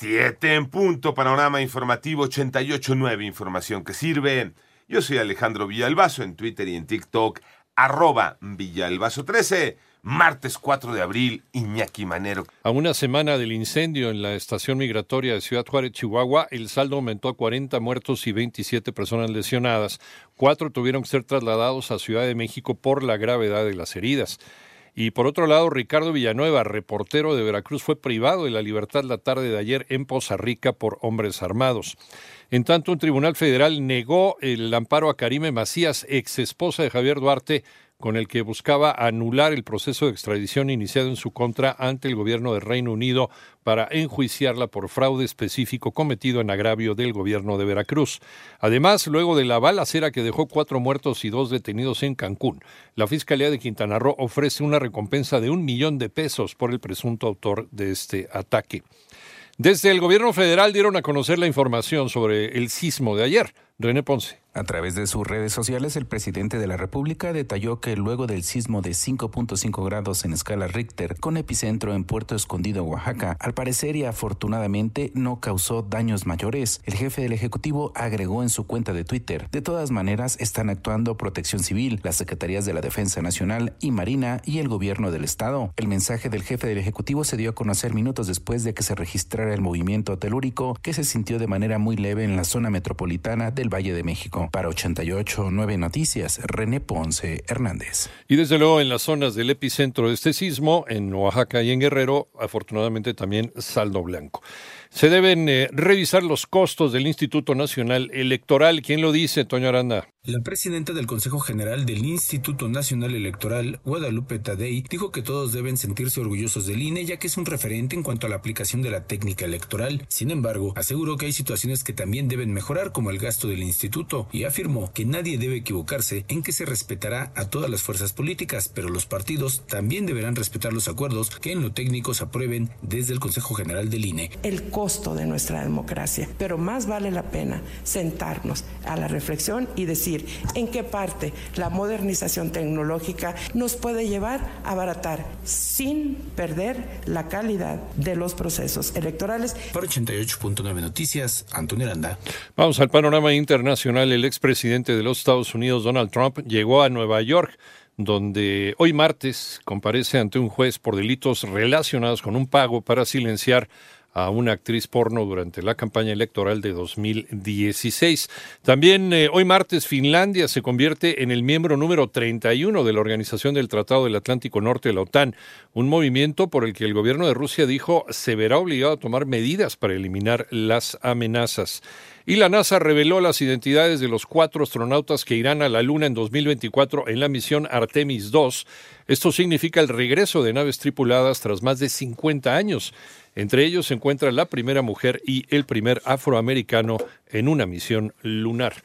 Siete en punto, panorama informativo 88.9, información que sirve. Yo soy Alejandro Villalbazo en Twitter y en TikTok, arroba Villalbazo13. Martes 4 de abril, Iñaki Manero. A una semana del incendio en la estación migratoria de Ciudad Juárez, Chihuahua, el saldo aumentó a 40 muertos y 27 personas lesionadas. Cuatro tuvieron que ser trasladados a Ciudad de México por la gravedad de las heridas. Y por otro lado, Ricardo Villanueva, reportero de Veracruz, fue privado de la libertad la tarde de ayer en Poza Rica por hombres armados. En tanto, un tribunal federal negó el amparo a Karime Macías, ex esposa de Javier Duarte, con el que buscaba anular el proceso de extradición iniciado en su contra ante el gobierno del Reino Unido para enjuiciarla por fraude específico cometido en agravio del gobierno de Veracruz. Además, luego de la balacera que dejó cuatro muertos y dos detenidos en Cancún, la Fiscalía de Quintana Roo ofrece una recompensa de un millón de pesos por el presunto autor de este ataque. Desde el gobierno federal dieron a conocer la información sobre el sismo de ayer. René Ponce. A través de sus redes sociales, el presidente de la República detalló que luego del sismo de 5.5 grados en escala Richter, con epicentro en Puerto Escondido, Oaxaca, al parecer y afortunadamente no causó daños mayores. El jefe del Ejecutivo agregó en su cuenta de Twitter, de todas maneras están actuando Protección Civil, las Secretarías de la Defensa Nacional y Marina y el Gobierno del Estado. El mensaje del jefe del Ejecutivo se dio a conocer minutos después de que se registrara el movimiento telúrico que se sintió de manera muy leve en la zona metropolitana del Valle de México. Para 889 Noticias, René Ponce Hernández. Y desde luego en las zonas del epicentro de este sismo, en Oaxaca y en Guerrero, afortunadamente también saldo blanco. Se deben eh, revisar los costos del Instituto Nacional Electoral. ¿Quién lo dice, Toño Aranda? La presidenta del Consejo General del Instituto Nacional Electoral, Guadalupe Tadei, dijo que todos deben sentirse orgullosos del INE ya que es un referente en cuanto a la aplicación de la técnica electoral. Sin embargo, aseguró que hay situaciones que también deben mejorar como el gasto del instituto y afirmó que nadie debe equivocarse en que se respetará a todas las fuerzas políticas, pero los partidos también deberán respetar los acuerdos que en lo técnico se aprueben desde el Consejo General del INE. El costo de nuestra democracia, pero más vale la pena sentarnos a la reflexión y decir en qué parte la modernización tecnológica nos puede llevar a abaratar sin perder la calidad de los procesos electorales. Por 88.9 Noticias, Antonio Aranda. Vamos al panorama internacional. El expresidente de los Estados Unidos, Donald Trump, llegó a Nueva York donde hoy martes comparece ante un juez por delitos relacionados con un pago para silenciar a una actriz porno durante la campaña electoral de 2016. También eh, hoy martes Finlandia se convierte en el miembro número 31 de la Organización del Tratado del Atlántico Norte la OTAN, un movimiento por el que el gobierno de Rusia dijo se verá obligado a tomar medidas para eliminar las amenazas. Y la NASA reveló las identidades de los cuatro astronautas que irán a la Luna en 2024 en la misión Artemis II. Esto significa el regreso de naves tripuladas tras más de 50 años. Entre ellos se encuentra la primera mujer y el primer afroamericano en una misión lunar.